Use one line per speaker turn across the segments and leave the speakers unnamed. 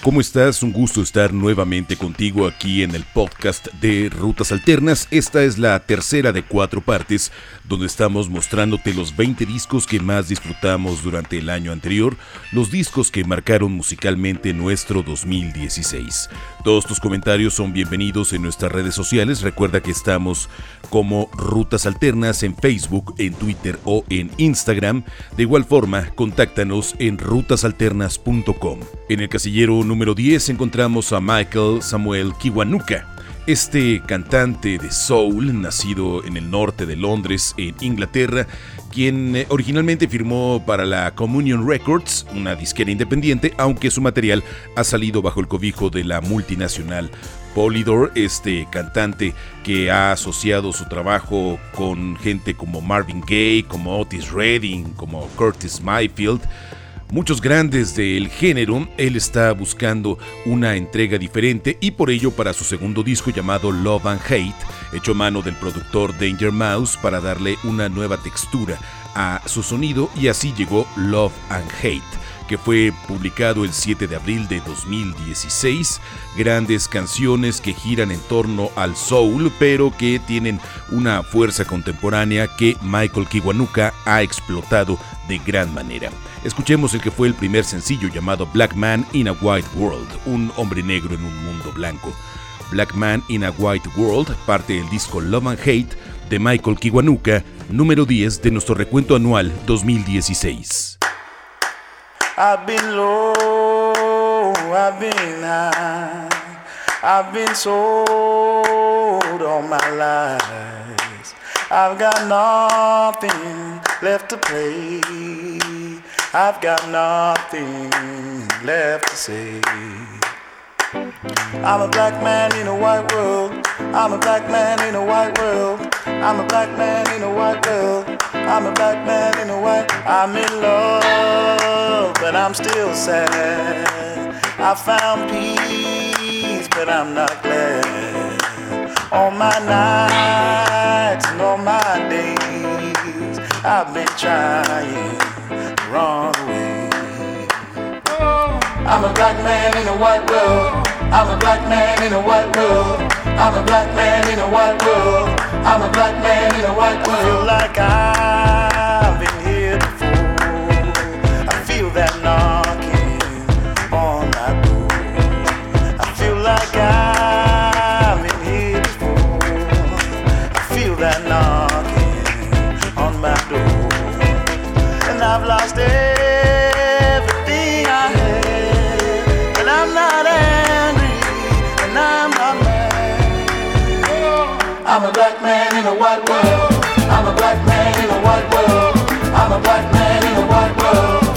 ¿Cómo estás? Un gusto estar nuevamente contigo aquí en el podcast de Rutas Alternas. Esta es la tercera de cuatro partes donde estamos mostrándote los 20 discos que más disfrutamos durante el año anterior, los discos que marcaron musicalmente nuestro 2016. Todos tus comentarios son bienvenidos en nuestras redes sociales. Recuerda que estamos como Rutas Alternas en Facebook, en Twitter o en Instagram. De igual forma, contáctanos en rutasalternas.com. En el casillero número 10 encontramos a Michael Samuel Kiwanuka. Este cantante de soul, nacido en el norte de Londres, en Inglaterra, quien eh, originalmente firmó para la Communion Records, una disquera independiente, aunque su material ha salido bajo el cobijo de la multinacional Polydor, este cantante que ha asociado su trabajo con gente como Marvin Gaye, como Otis Redding, como Curtis Mayfield, muchos grandes del género, él está buscando una entrega diferente y por ello para su segundo disco llamado Love and Hate, hecho mano del productor Danger Mouse para darle una nueva textura a su sonido y así llegó Love and Hate que fue publicado el 7 de abril de 2016. Grandes canciones que giran en torno al soul, pero que tienen una fuerza contemporánea que Michael Kiwanuka ha explotado de gran manera. Escuchemos el que fue el primer sencillo llamado Black Man in a White World, un hombre negro en un mundo blanco. Black Man in a White World, parte del disco Love and Hate de Michael Kiwanuka, número 10 de nuestro recuento anual 2016.
I've been low, I've been high, I've been sold all my life. I've got nothing left to play. I've got nothing left to say. I'm a black man in a white world. I'm a black man in a white world. I'm a black man in a white world. I'm a black man in a white. I'm in love, but I'm still sad. I found peace, but I'm not glad. All my nights and all my days, I've been trying the wrong way. I'm a black man in a white world. I'm a black man in a white world. I'm a black man in a white world. I'm a black man in a white world. I like I've a black man in a white world.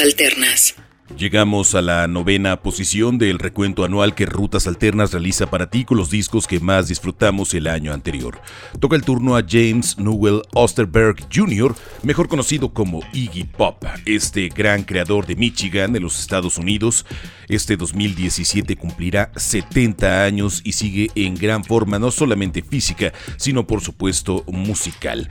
Alternas.
Llegamos a la novena posición del recuento anual que Rutas Alternas realiza para ti con los discos que más disfrutamos el año anterior. Toca el turno a James Newell Osterberg Jr., mejor conocido como Iggy Pop, este gran creador de Michigan de los Estados Unidos. Este 2017 cumplirá 70 años y sigue en gran forma no solamente física, sino por supuesto musical.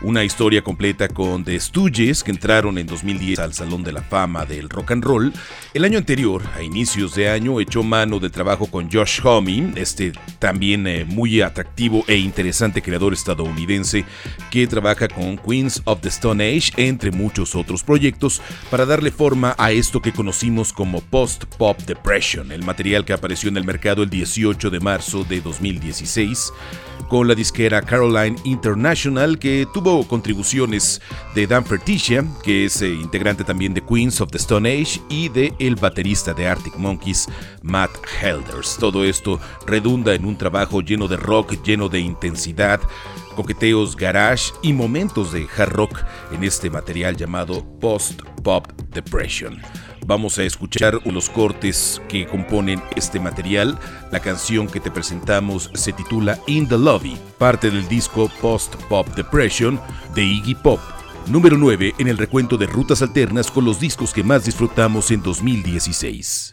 Una historia completa con The Stooges que entraron en 2010 al Salón de la Fama del Rock and Roll. El año anterior, a inicios de año, echó mano de trabajo con Josh Homme, este también eh, muy atractivo e interesante creador estadounidense que trabaja con Queens of the Stone Age, entre muchos otros proyectos, para darle forma a esto que conocimos como Post-Pop Depression, el material que apareció en el mercado el 18 de marzo de 2016 con la disquera Caroline International, que tuvo contribuciones de Dan Ferticia, que es eh, integrante también de Queens of the Stone Age, y de el baterista de Arctic Monkeys, Matt Helders. Todo esto redunda en un trabajo lleno de rock, lleno de intensidad, coqueteos garage y momentos de hard rock en este material llamado Post Pop Depression. Vamos a escuchar los cortes que componen este material. La canción que te presentamos se titula In the Lobby, parte del disco Post Pop Depression de Iggy Pop. Número 9 en el recuento de rutas alternas con los discos que más disfrutamos en 2016.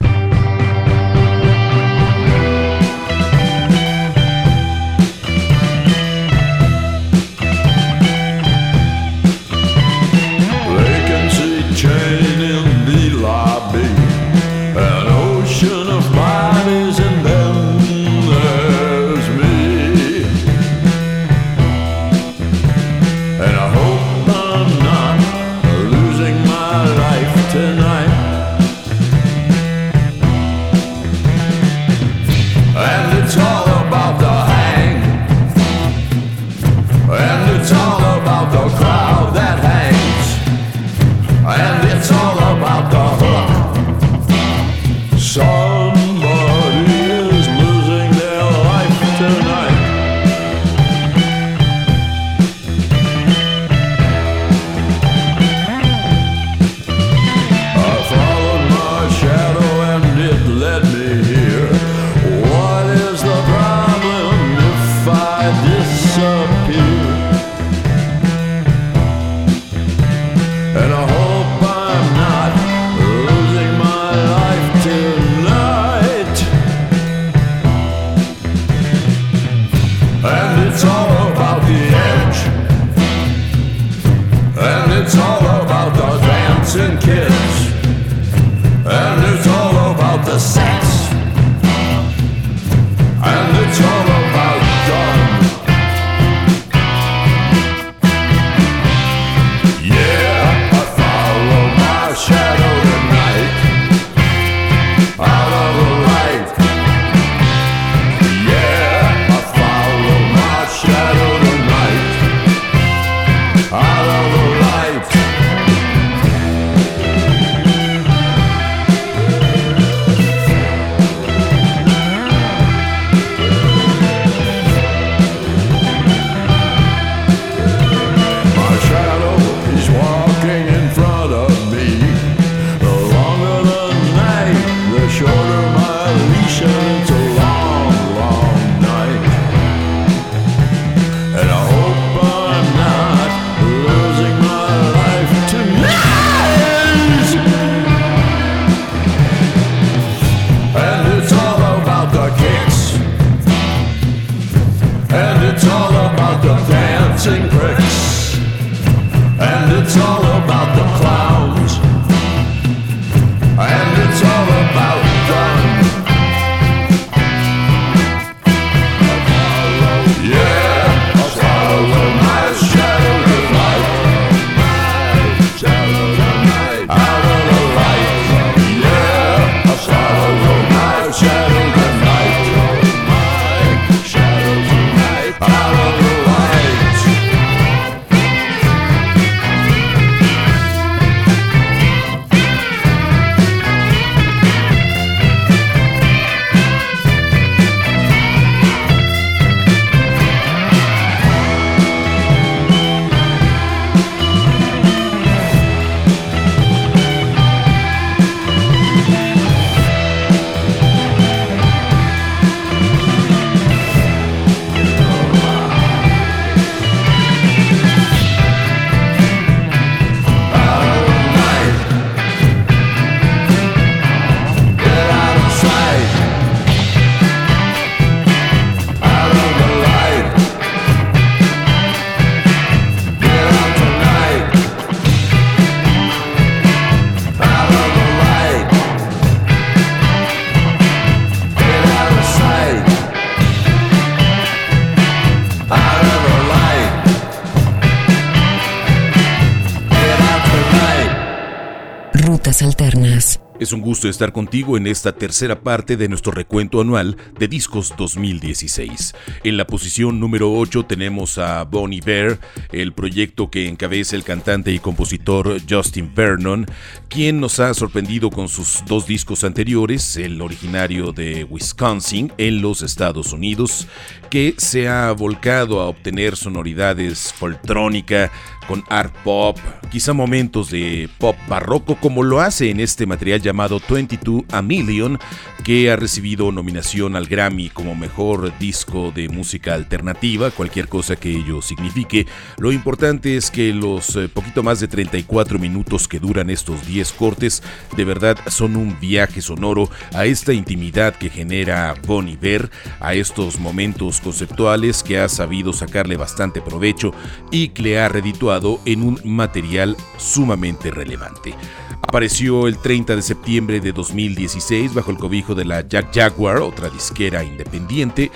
Es un gusto estar contigo en esta tercera parte de nuestro recuento anual de discos 2016. En la posición número 8 tenemos a Bonnie Bear, el proyecto que encabeza el cantante y compositor Justin Vernon, quien nos ha sorprendido con sus dos discos anteriores, el originario de Wisconsin en los Estados Unidos, que se ha volcado a obtener sonoridades foltrónica, con art pop, quizá momentos de pop barroco como lo hace en este material llamado 22 A Million, que ha recibido nominación al Grammy como mejor disco de música alternativa, cualquier cosa que ello signifique. Lo importante es que los eh, poquito más de 34 minutos que duran estos 10 cortes de verdad son un viaje sonoro a esta intimidad que genera Bon Iver, a estos momentos conceptuales que ha sabido sacarle bastante provecho y que le ha redituado en un material sumamente relevante. Apareció el 30 de septiembre de 2016 bajo el cobijo de la Jack Jaguar, otra disquera independiente,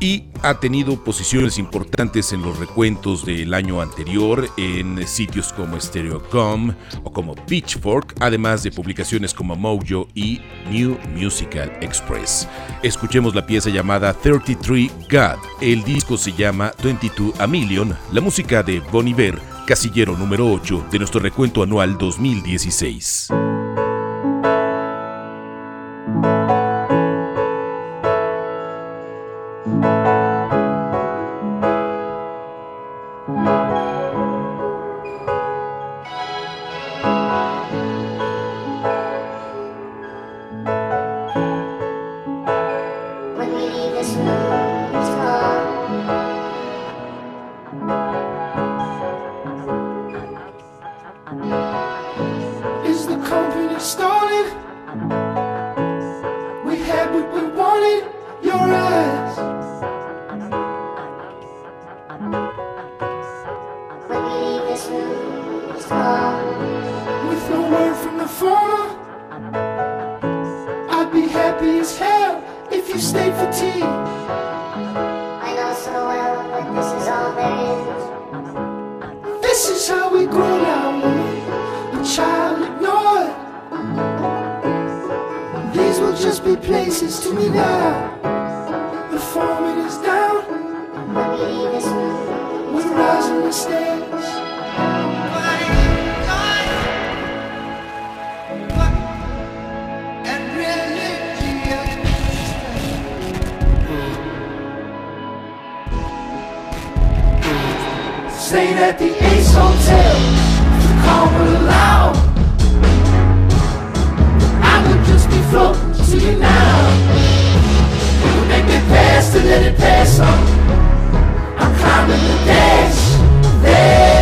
y ha tenido posiciones importantes en los recuentos del año anterior en sitios como Stereogum o como Pitchfork, además de publicaciones como Mojo y New Musical Express. Escuchemos la pieza llamada 33 God. El disco se llama 22 A Million, la música de Bon Iver, casillero número 8 de nuestro recuento anual 2016.
you stayed for tea. I
know so well, but this is all there is.
This is how we grow now, a child ignored. These will just be places to me now. The form it is down. We're rising instead. stayed at the Ace Hotel. The call would allow. I would just be floating to you now. It would make it pass to let it pass on. I'm climbing the dash. There.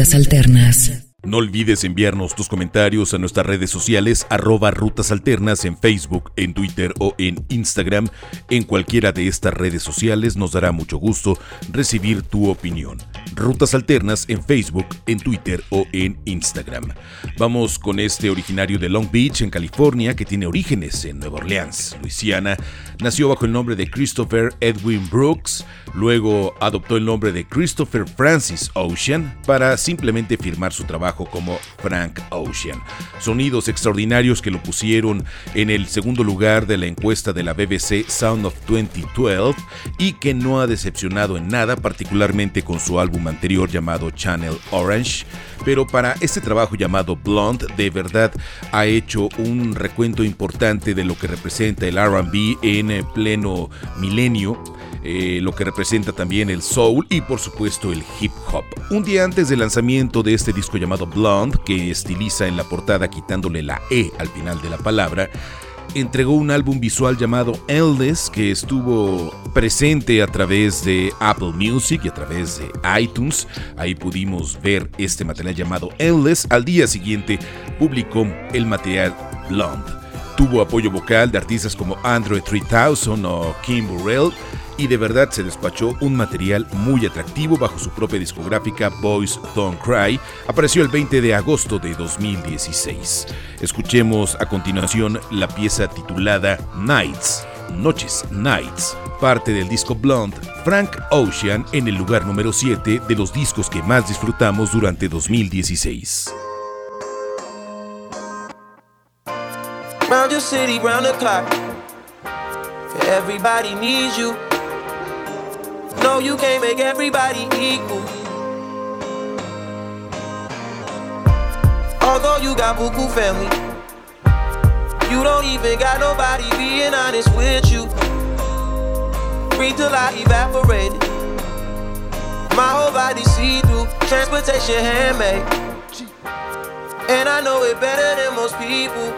Alternas.
No olvides enviarnos tus comentarios a nuestras redes sociales arroba rutas alternas en Facebook, en Twitter o en Instagram. En cualquiera de estas redes sociales nos dará mucho gusto recibir tu opinión. Rutas Alternas en Facebook, en Twitter o en Instagram. Vamos con este originario de Long Beach, en California, que tiene orígenes en Nueva Orleans, Luisiana. Nació bajo el nombre de Christopher Edwin Brooks, luego adoptó el nombre de Christopher Francis Ocean para simplemente firmar su trabajo como Frank Ocean. Sonidos extraordinarios que lo pusieron en el segundo lugar de la encuesta de la BBC Sound of 2012 y que no ha decepcionado en nada, particularmente con su álbum anterior llamado Channel Orange, pero para este trabajo llamado Blonde de verdad ha hecho un recuento importante de lo que representa el RB en pleno milenio. Eh, lo que representa también el soul y por supuesto el hip hop. Un día antes del lanzamiento de este disco llamado Blonde, que estiliza en la portada quitándole la E al final de la palabra, entregó un álbum visual llamado Endless que estuvo presente a través de Apple Music y a través de iTunes. Ahí pudimos ver este material llamado Endless. Al día siguiente publicó el material Blonde. Tuvo apoyo vocal de artistas como Android 3000 o Kim Burrell y de verdad se despachó un material muy atractivo bajo su propia discográfica Boys Don't Cry. Apareció el 20 de agosto de 2016. Escuchemos a continuación la pieza titulada Nights, Noches, Nights, parte del disco Blonde, Frank Ocean en el lugar número 7 de los discos que más disfrutamos durante 2016.
Everybody needs you. No, you can't make everybody equal. Although you got buku family, you don't even got nobody being honest with you. Free till I evaporated. My whole body see through, transportation handmade. And I know it better than most people.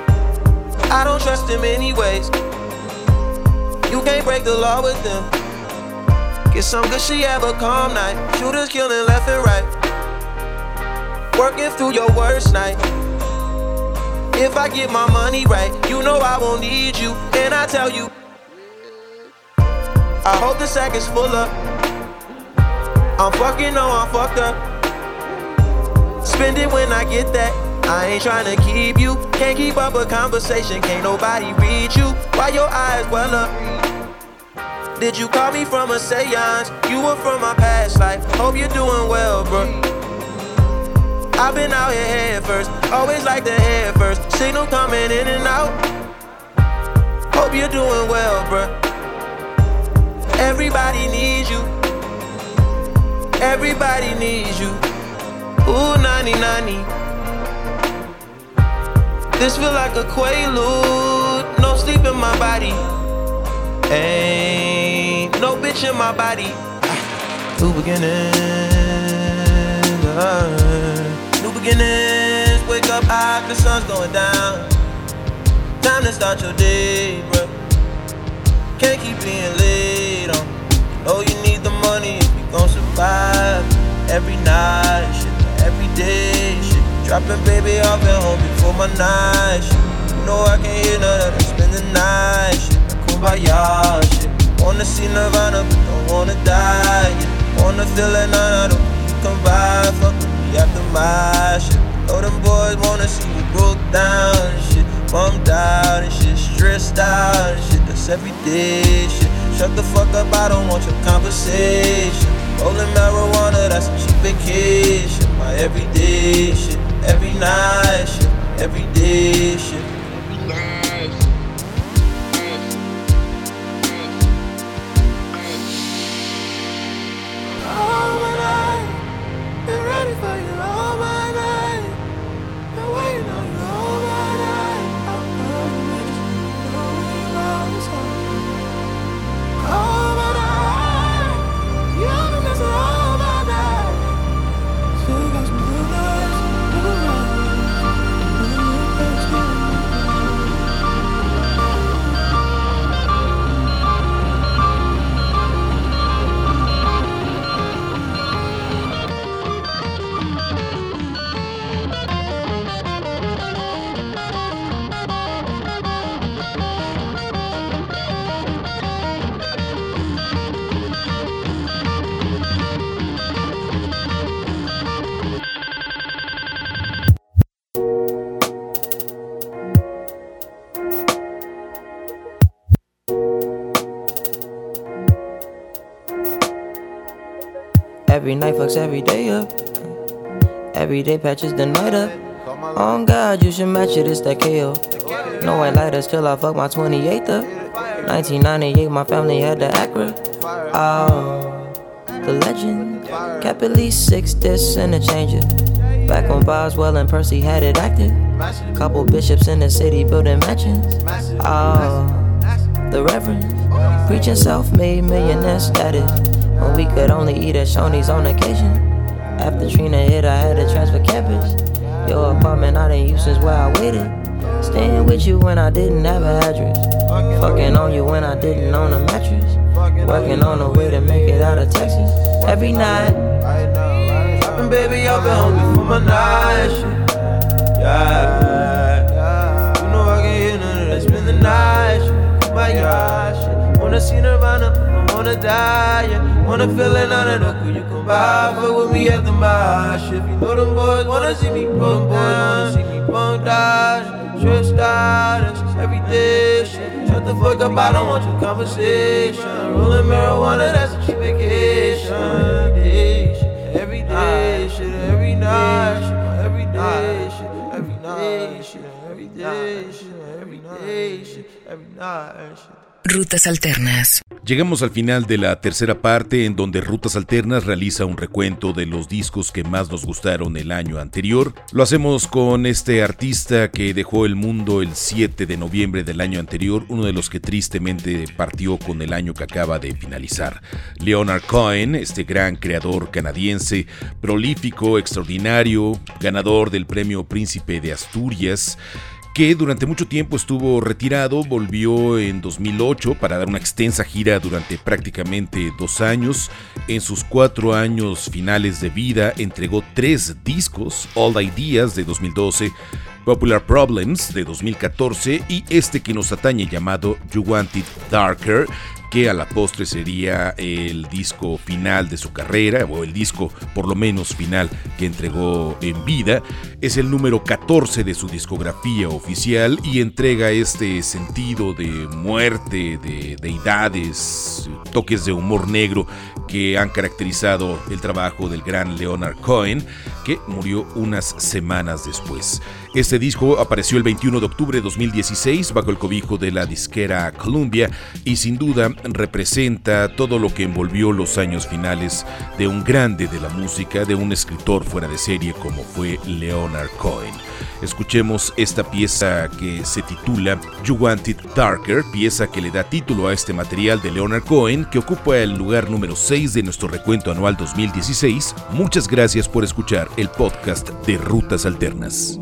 I don't trust them anyways. You can't break the law with them. Get some good shit, have a calm night. Shooters killing left and right. Working through your worst night. If I get my money right, you know I won't need you. And I tell you, I hope the sack is full up. I'm fucking, no, I'm fucked up. Spend it when I get that. I ain't trying to keep you. Can't keep up a conversation. Can't nobody read you. Why your eyes well up? Did you call me from a seance? You were from my past life. Hope you're doing well, bro. I've been out here head first, always like the head first. Signal coming in and out. Hope you're doing well, bro. Everybody needs you. Everybody needs you. Ooh, 90 90. This feel like a quaalude. No sleep in my body. Ain't no bitch in my body. New beginnings, uh, new beginnings. Wake up high, the sun's going down. Time to start your day, bro. Can't keep being late on. Oh, you need the money if you gon' survive. Every night, shit, every day, shit. Dropping baby off at home before my night, shit. You know I can't hear none of that. Spend the night, shit kumbaya shit. Nirvana, but don't wanna die. Yeah. Wanna feel like none you come by. Fuck with me after my shit. Know them boys wanna see you broke down and shit. Bummed out and shit. Stressed out and shit. That's everyday shit. Shut the fuck up, I don't want your conversation. Rolling marijuana, that's a cheap vacation. My everyday shit. Every night shit. Everyday shit.
Fucks every day up. Every day patches the night up. On God, you should match it, it's that KO. No white lighters till I fuck my 28th up. 1998, my family had the Acura. Oh, the legend. Kept at least six discs and a changer. Back when Boswell and Percy had it active. Couple bishops in the city building mansions. Oh, the Reverend. Preaching self made millionaire status. When we could only eat at Shoney's on occasion. After Trina hit, I had to transfer campus. Your apartment I didn't use since where I waited. Staying with you when I didn't have an address. Fucking on you when I didn't own a mattress. Working on a way to make it out of Texas. Every night.
Dropping baby, I've been hungry for my night shit. Yeah. You know I can hear none of that. Spend the night shit. My God shit. Wanna see Nirvana, I wanna die. Yeah. Wanna feel it none of the cool you come by. Fuck with me at the mosh. If you know them boys wanna see me bump down. See me bump down. Stressed out, it's everyday. Shut the fuck up, I don't want your conversation. Rolling marijuana, that's a cheap vacation. Day shit, every day shit, every night shit, every day shit, every night shit, every day shit, every day shit, every night shit.
Rutas Alternas.
Llegamos al final de la tercera parte en donde Rutas Alternas realiza un recuento de los discos que más nos gustaron el año anterior. Lo hacemos con este artista que dejó el mundo el 7 de noviembre del año anterior, uno de los que tristemente partió con el año que acaba de finalizar. Leonard Cohen, este gran creador canadiense, prolífico, extraordinario, ganador del premio Príncipe de Asturias, que durante mucho tiempo estuvo retirado, volvió en 2008 para dar una extensa gira durante prácticamente dos años. En sus cuatro años finales de vida entregó tres discos, All Ideas de 2012, Popular Problems de 2014 y este que nos atañe llamado You Want It Darker que a la postre sería el disco final de su carrera, o el disco por lo menos final que entregó en vida. Es el número 14 de su discografía oficial y entrega este sentido de muerte, de deidades, toques de humor negro que han caracterizado el trabajo del gran Leonard Cohen, que murió unas semanas después. Este disco apareció el 21 de octubre de 2016 bajo el cobijo de la disquera Columbia y sin duda representa todo lo que envolvió los años finales de un grande de la música, de un escritor fuera de serie como fue Leonard Cohen. Escuchemos esta pieza que se titula You Want It Darker, pieza que le da título a este material de Leonard Cohen que ocupa el lugar número 6 de nuestro recuento anual 2016. Muchas gracias por escuchar el podcast de Rutas Alternas.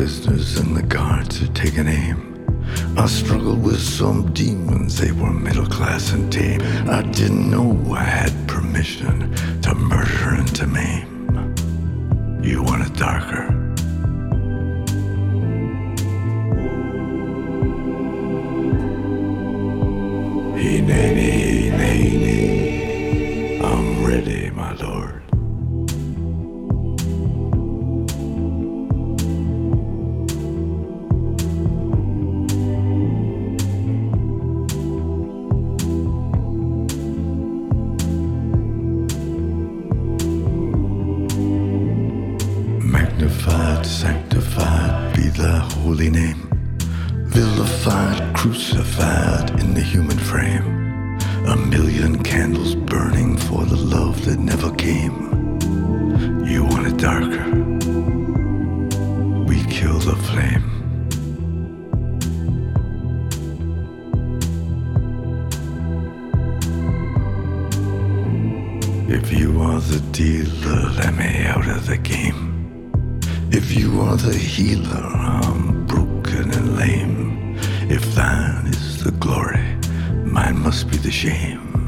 prisoners and the guards had taken aim. I struggled with some demons, they were middle class and tame. I didn't know I had permission to murder and to maim. You want it darker? I'm ready, The healer, I'm broken and lame. If thine is the glory, mine must be the shame.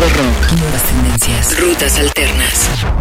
Nuevas tendencias. Rutas alternas.